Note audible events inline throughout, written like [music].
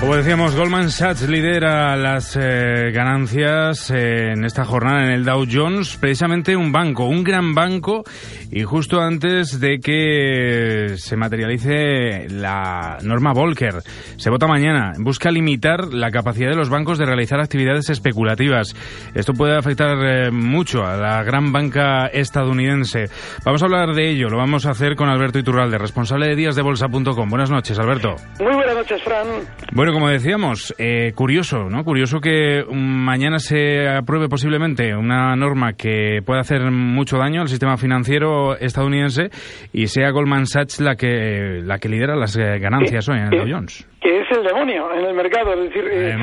Como decíamos, Goldman Sachs lidera las eh, ganancias eh, en esta jornada en el Dow Jones, precisamente un banco, un gran banco, y justo antes de que se materialice la norma Volcker. Se vota mañana, busca limitar la capacidad de los bancos de realizar actividades especulativas. Esto puede afectar eh, mucho a la gran banca estadounidense. Vamos a hablar de ello, lo vamos a hacer con Alberto Iturralde, responsable de díasdebolsa.com. Buenas noches, Alberto. Muy buenas noches, Fran. Bueno, como decíamos, eh, curioso, ¿no? Curioso que mañana se apruebe posiblemente una norma que pueda hacer mucho daño al sistema financiero estadounidense y sea Goldman Sachs la que la que lidera las eh, ganancias hoy en el Dow Jones. Que es el demonio en el mercado, es decir, eh,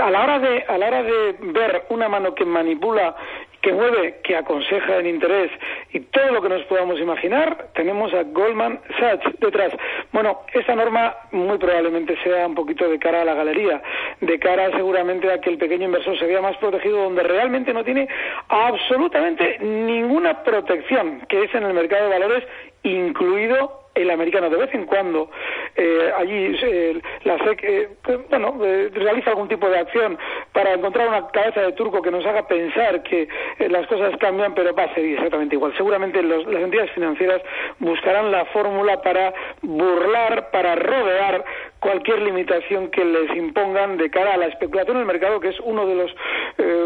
a la hora de a la hora de ver una mano que manipula que mueve, que aconseja en interés y todo lo que nos podamos imaginar, tenemos a Goldman Sachs detrás. Bueno, esta norma muy probablemente sea un poquito de cara a la galería, de cara seguramente a que el pequeño inversor se vea más protegido donde realmente no tiene absolutamente ninguna protección, que es en el mercado de valores, incluido el americano. De vez en cuando eh, allí eh, la SEC eh, bueno realiza algún tipo de acción para encontrar una cabeza de turco que nos haga pensar que las cosas cambian pero va a ser exactamente igual. Seguramente las entidades financieras buscarán la fórmula para burlar para rodear cualquier limitación que les impongan de cara a la especulación en el mercado que es uno de los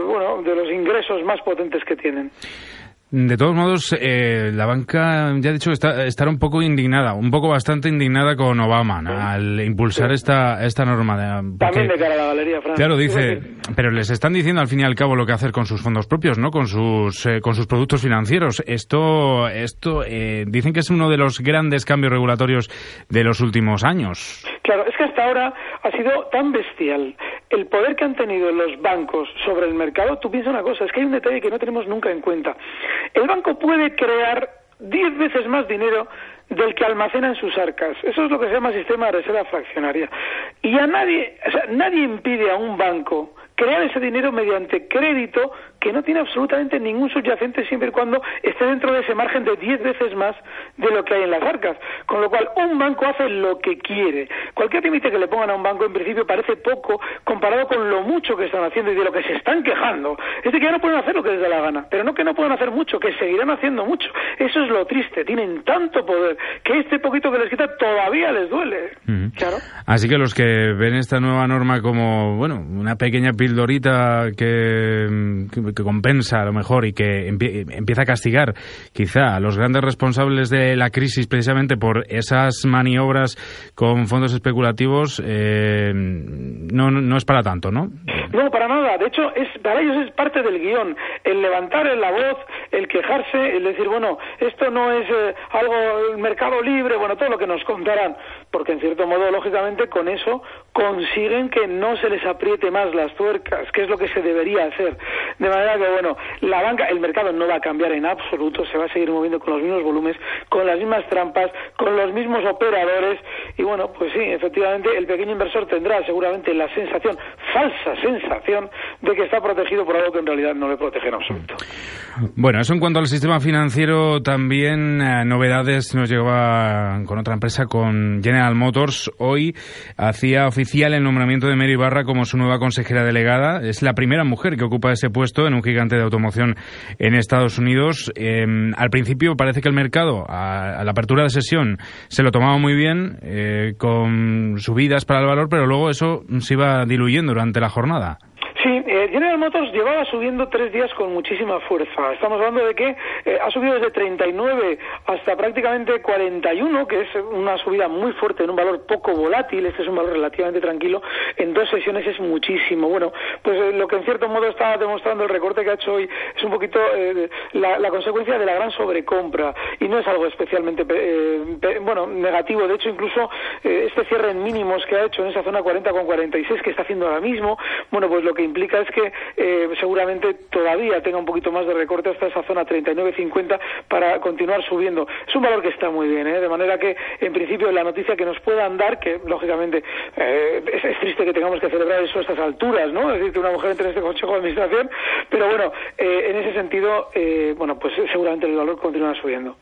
bueno de los ingresos más potentes que tienen de todos modos, eh, la banca ya ha dicho está, estará un poco indignada, un poco bastante indignada con Obama al impulsar esta, esta norma. También de cara a la galería, Fran. Claro, dice, pero les están diciendo al fin y al cabo lo que hacer con sus fondos propios, ¿no? Con sus, eh, con sus productos financieros. Esto, esto eh, dicen que es uno de los grandes cambios regulatorios de los últimos años. Claro, es que hasta ahora ha sido tan bestial el poder que han tenido los bancos sobre el mercado. Tú piensas una cosa, es que hay un detalle que no tenemos nunca en cuenta. El banco puede crear diez veces más dinero del que almacena en sus arcas. Eso es lo que se llama sistema de reserva fraccionaria. Y a nadie, o sea, nadie impide a un banco crear ese dinero mediante crédito que no tiene absolutamente ningún subyacente siempre y cuando esté dentro de ese margen de 10 veces más de lo que hay en las arcas. Con lo cual, un banco hace lo que quiere. Cualquier límite que le pongan a un banco, en principio, parece poco comparado con lo mucho que están haciendo y de lo que se están quejando. Es de que ya no pueden hacer lo que les da la gana, pero no que no puedan hacer mucho, que seguirán haciendo mucho. Eso es lo triste. Tienen tanto poder que este poquito que les quita todavía les duele. Claro. Así que los que ven esta nueva norma como, bueno, una pequeña pildorita que que compensa a lo mejor y que empieza a castigar quizá a los grandes responsables de la crisis precisamente por esas maniobras con fondos especulativos, eh, no, no es para tanto, ¿no? No, para nada. De hecho, es, para ellos es parte del guion. El levantar la voz, el quejarse, el decir, bueno, esto no es eh, algo, el mercado libre, bueno, todo lo que nos contarán. Porque, en cierto modo, lógicamente, con eso consiguen que no se les apriete más las tuercas, que es lo que se debería hacer. De manera que, bueno, la banca, el mercado no va a cambiar en absoluto, se va a seguir moviendo con los mismos volúmenes, con las mismas trampas, con los mismos operadores. Y, bueno, pues sí, efectivamente, el pequeño inversor tendrá seguramente la sensación, falsa sensación, de que está protegido por algo que en realidad no le protege en absoluto. Bueno, eso en cuanto al sistema financiero, también eh, novedades nos llegaba con otra empresa, con General Motors. Hoy hacía oficial el nombramiento de Mary Barra como su nueva consejera delegada. Es la primera mujer que ocupa ese puesto en un gigante de automoción en Estados Unidos. Em, al principio parece que el mercado, a, la apertura de sesión, se lo tomaba muy bien, con subidas para el valor, pero luego eso se iba diluyendo durante la jornada. Eh, General Motors llevaba subiendo tres días con muchísima fuerza. Estamos hablando de que eh, ha subido desde 39 hasta prácticamente 41, que es una subida muy fuerte en un valor poco volátil. Este es un valor relativamente tranquilo. En dos sesiones es muchísimo. Bueno, pues eh, lo que en cierto modo está demostrando el recorte que ha hecho hoy es un poquito la, la, consecuencia de la gran sobrecompra y no es algo especialmente bueno negativo. De hecho, incluso este cierre en mínimos que ha hecho en esa zona 40 con 46 que está haciendo ahora mismo, bueno, pues lo que implica es que eh, seguramente todavía tenga un poquito más de recorte hasta esa zona 39.50 para continuar subiendo. Es un valor que está muy bien, ¿eh? de manera que en principio la noticia que nos puedan dar, que lógicamente eh, es, triste que tengamos que celebrar eso a estas alturas, ¿no? Es decir, que una mujer entre en este Consejo de Administración, pero bueno, eh, en ese sentido, bueno, pues seguramente el valor continuará subiendo.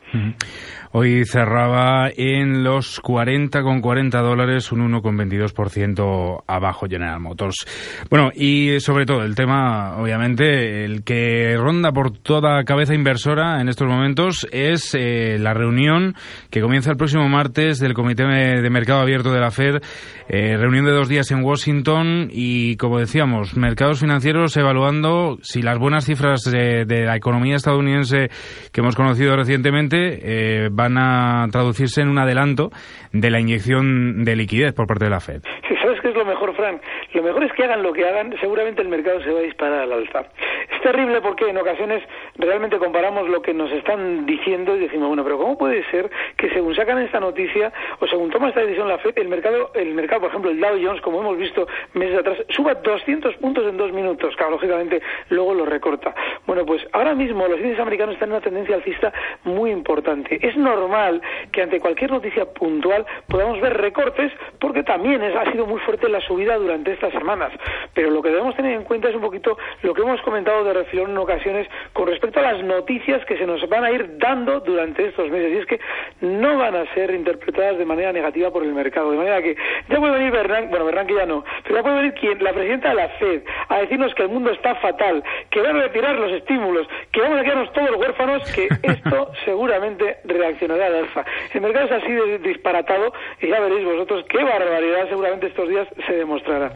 Hoy cerraba en los 40 con 40 dólares, un 1,22% abajo General Motors. Bueno, y sobre todo el tema, obviamente, el que ronda por toda cabeza inversora en estos momentos es eh, la reunión que comienza el próximo martes del Comité de Mercado Abierto de la Fed, eh, reunión de dos días en Washington y, como decíamos, mercados financieros evaluando si las buenas cifras de, la economía estadounidense que hemos conocido recientemente eh, van van a traducirse en un adelanto de la inyección de liquidez por parte de la Fed. Sí, ¿sabes qué es lo mejor, Frank? Lo mejor es que hagan lo que hagan, seguramente el mercado se va a disparar al alza. Es terrible porque en ocasiones realmente comparamos lo que nos están diciendo y decimos, bueno, pero ¿cómo puede ser que según sacan esta noticia o según toma esta decisión la Fed, el mercado, el mercado, por ejemplo, el Dow Jones, como hemos visto meses atrás, suba 200 puntos en dos minutos? Claro, lógicamente luego lo recorta. Bueno, pues ahora mismo los índices americanos están en una tendencia alcista muy importante. Es normal que ante cualquier noticia puntual podamos ver recortes porque también ha sido muy fuerte la subida durante estas semanas. Pero lo que debemos tener en cuenta es un poquito lo que hemos comentado de refilón en ocasiones con respecto a las noticias que se nos van a ir dando durante estos meses. Y es que no van a ser interpretadas de manera negativa por el mercado. De manera que ya puede venir Bernanke, bueno, Bernanke ya no, pero ya puede venir quien, la presidenta de la FED a decirnos que el mundo está fatal, que van a retirar los estímulos, que vamos a quedarnos todos huérfanos, que esto [laughs] seguramente reaccionará al alfa. El mercado es así de disparatado y ya veréis vosotros qué barbaridad seguramente estos días se demostrará.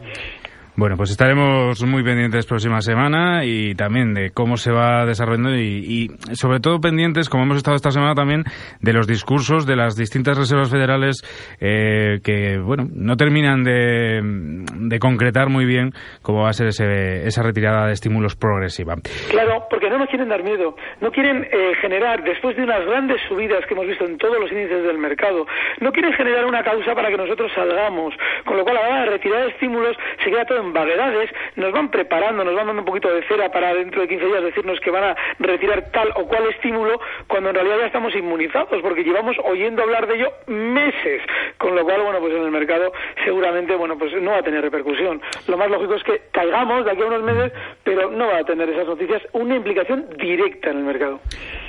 Bueno, pues estaremos muy pendientes próxima semana y también de cómo se va desarrollando y, sobre todo pendientes, como hemos estado esta semana también, de los discursos de las distintas reservas federales eh, que, bueno, no terminan de, concretar muy bien cómo va a ser esa retirada de estímulos progresiva. Claro, porque no nos quieren dar miedo, no quieren eh, generar, después de unas grandes subidas que hemos visto en todos los índices del mercado, no quieren generar una causa para que nosotros salgamos, con lo cual a la hora de estímulos se queda todo en vaguedades, nos van preparando, nos van dando un poquito de cera para dentro de 15 días decirnos que van a retirar tal o cual estímulo, cuando en realidad ya estamos inmunizados, porque llevamos oyendo hablar de ello meses, con lo cual, bueno, pues en el mercado seguramente, bueno, pues no va a tener repercusión. Lo más lógico es que caigamos de aquí a unos meses, pero no va a tener esas noticias una implicación directa en el mercado.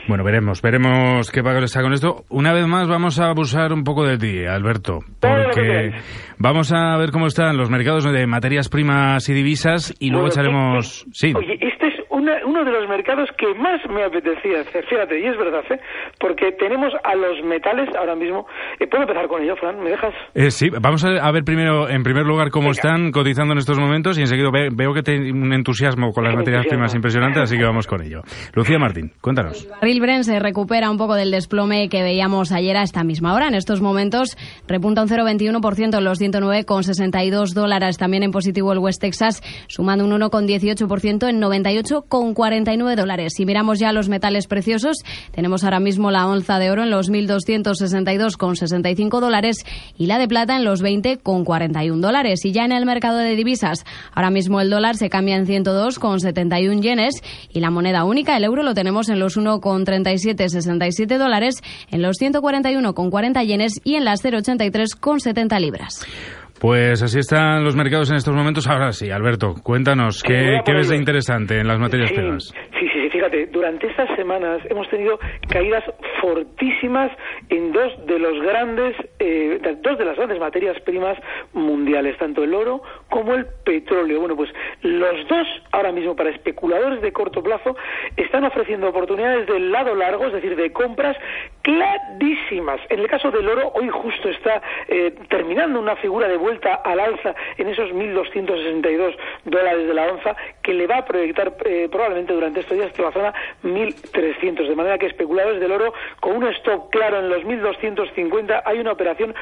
Bueno, veremos, veremos qué pago está con esto. Una vez más vamos a abusar un poco de ti, Alberto, porque vamos a ver cómo están los mercados de materias primas y divisas y luego echaremos... Sí. Oye, este es uno de los mercados que más me apetecía hacer, fíjate, y es verdad, ¿eh? porque tenemos a los metales ahora mismo. Eh, ¿Puedo empezar con ello, Fran? ¿Me dejas? Eh, sí, vamos a ver primero, en primer lugar, cómo están cotizando en estos momentos y enseguida veo que tiene un entusiasmo con las materias primas impresionante, así que vamos con ello. Lucía Martín, cuéntanos. El barril Brent se recupera un poco del desplome que veíamos ayer a esta misma hora. En estos momentos repunta un 0,21% en los 109,62 dólares. También en positivo el West Texas, sumando un 1,18% en 98 con 49 dólares. Si miramos ya los metales preciosos, tenemos ahora mismo la onza de oro en los 1.262,65 dólares y la de plata en los 20,41 dólares. Y ya en el mercado de divisas, ahora mismo el dólar se cambia en 102,71 yenes y la moneda única, el euro, lo tenemos en los 1,3767 dólares, en los 141,40 yenes y en las 0,83,70 libras. Pues así están los mercados en estos momentos. Ahora sí, Alberto, cuéntanos, ¿qué, ¿qué ves de interesante en las materias primas? Sí, sí, sí, fíjate, durante estas semanas hemos tenido caídas fortísimas en dos de los grandes, eh, dos de las grandes materias primas mundiales, tanto el oro como el petróleo. Bueno, pues los dos ahora mismo para especuladores de corto plazo están ofreciendo oportunidades del lado largo, es decir, de compras clarísimas. En el caso del oro, hoy justo está eh, terminando una figura de vuelta al alza en esos 1.262 dólares de la onza que le va a proyectar eh, probablemente durante estos días hasta la zona 1.300. De manera que especuladores del oro con un stop claro en los 1.250 hay una operación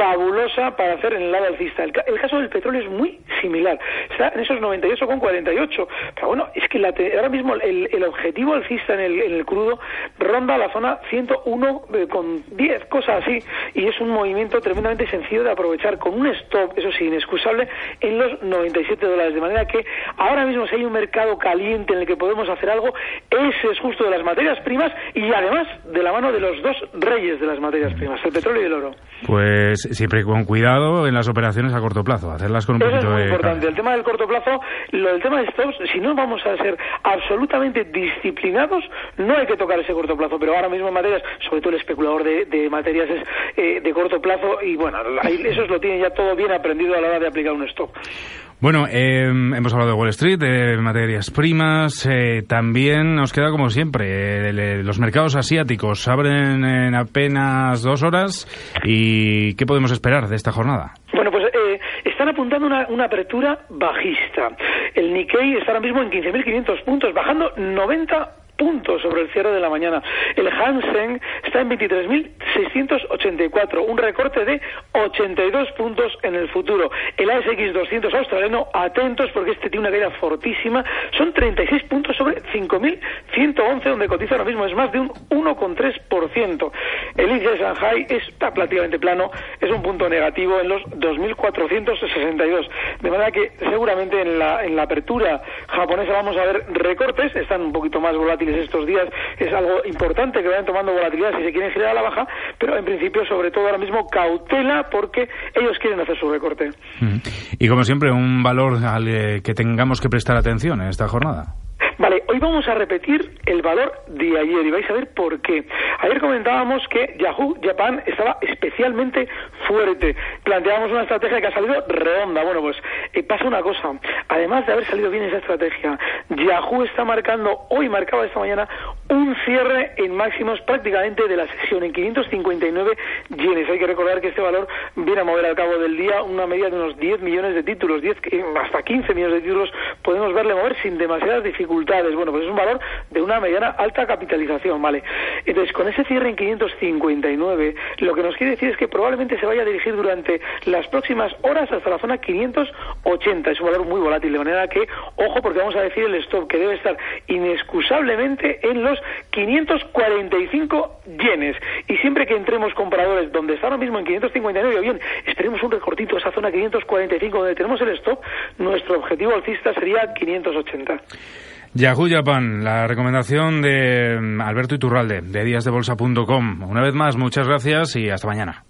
fabulosa para hacer en el lado alcista. El, caso del petróleo es muy similar, está en esos 98,48. Pero bueno, es que ahora mismo el, objetivo alcista en el, crudo ronda la zona 101 eh, con 10, cosas así, y es un movimiento tremendamente sencillo de aprovechar con un stop, eso sí, inexcusable, en los 97 dólares. De manera que ahora mismo si hay un mercado caliente en el que podemos hacer algo, ese es justo de las materias primas y además de la mano de los dos reyes de las materias primas, el petróleo y el oro. Pues siempre con cuidado en las operaciones a corto plazo, hacerlas con un Eso poquito es muy importante. El tema del corto plazo, lo del tema de stops, si no vamos a ser absolutamente disciplinados, no hay que tocar ese corto plazo. Pero ahora mismo en materias, sobre todo el especulador de, materias es eh, de corto plazo y bueno, eso lo tiene ya todo bien aprendido a la hora de aplicar un stop. Bueno, eh, hemos hablado de Wall Street, de materias primas. Eh, también nos queda, como siempre, eh, los mercados asiáticos abren en apenas dos horas. ¿Y qué podemos esperar de esta jornada? Bueno, pues están apuntando una, una, apertura bajista. El Nikkei está ahora mismo en 15.500 puntos, bajando 90 puntos sobre el cierre de la mañana. El Hansen está en 23.684, un recorte de 82 puntos en el futuro. El ASX 200 australiano, atentos porque este tiene una caída fortísima, son 36 puntos sobre 5.111, donde cotiza ahora mismo, es más de un 1,3%. El índice de Shanghai está prácticamente plano, es un punto negativo en los 2.462. De manera que seguramente en la, en la apertura japonesa vamos a ver recortes, están un poquito más volátiles estos días es algo importante que vayan tomando volatilidad si se quieren girar a la baja, pero en principio, sobre todo ahora mismo, cautela porque ellos quieren hacer su recorte. Mm. Y como siempre, un valor al eh, que tengamos que prestar atención en esta jornada. Vale, hoy vamos a repetir el valor de ayer y vais a ver por qué. Ayer comentábamos que Yahoo Japan estaba especialmente fuerte. Planteábamos una estrategia que ha salido redonda. Bueno, pues eh, pasa una cosa. Además de haber salido bien esa estrategia, Yahoo está marcando, hoy marcaba esta mañana, un cierre en máximos prácticamente de la sesión, en 559 yenes. Hay que recordar que este valor viene a mover al cabo del día una media de unos 10 millones de títulos, 10, hasta 15 millones de títulos podemos verle mover sin demasiadas dificultades bueno, pues es un valor de una mediana alta capitalización, ¿vale? Entonces, con ese cierre en 559, lo que nos quiere decir es que probablemente se vaya a dirigir durante las próximas horas hasta la zona 580. Es un valor muy volátil, de manera que, ojo, porque vamos a decir el stop que debe estar inexcusablemente en los 545 yenes. Y siempre que entremos compradores donde está ahora mismo en 559, o bien, esperemos un recortito a esa zona 545 donde tenemos el stop, nuestro objetivo alcista sería 580. Yahoo Japan, la recomendación de Alberto Iturralde, de díasdebolsa.com. Una vez más, muchas gracias y hasta mañana.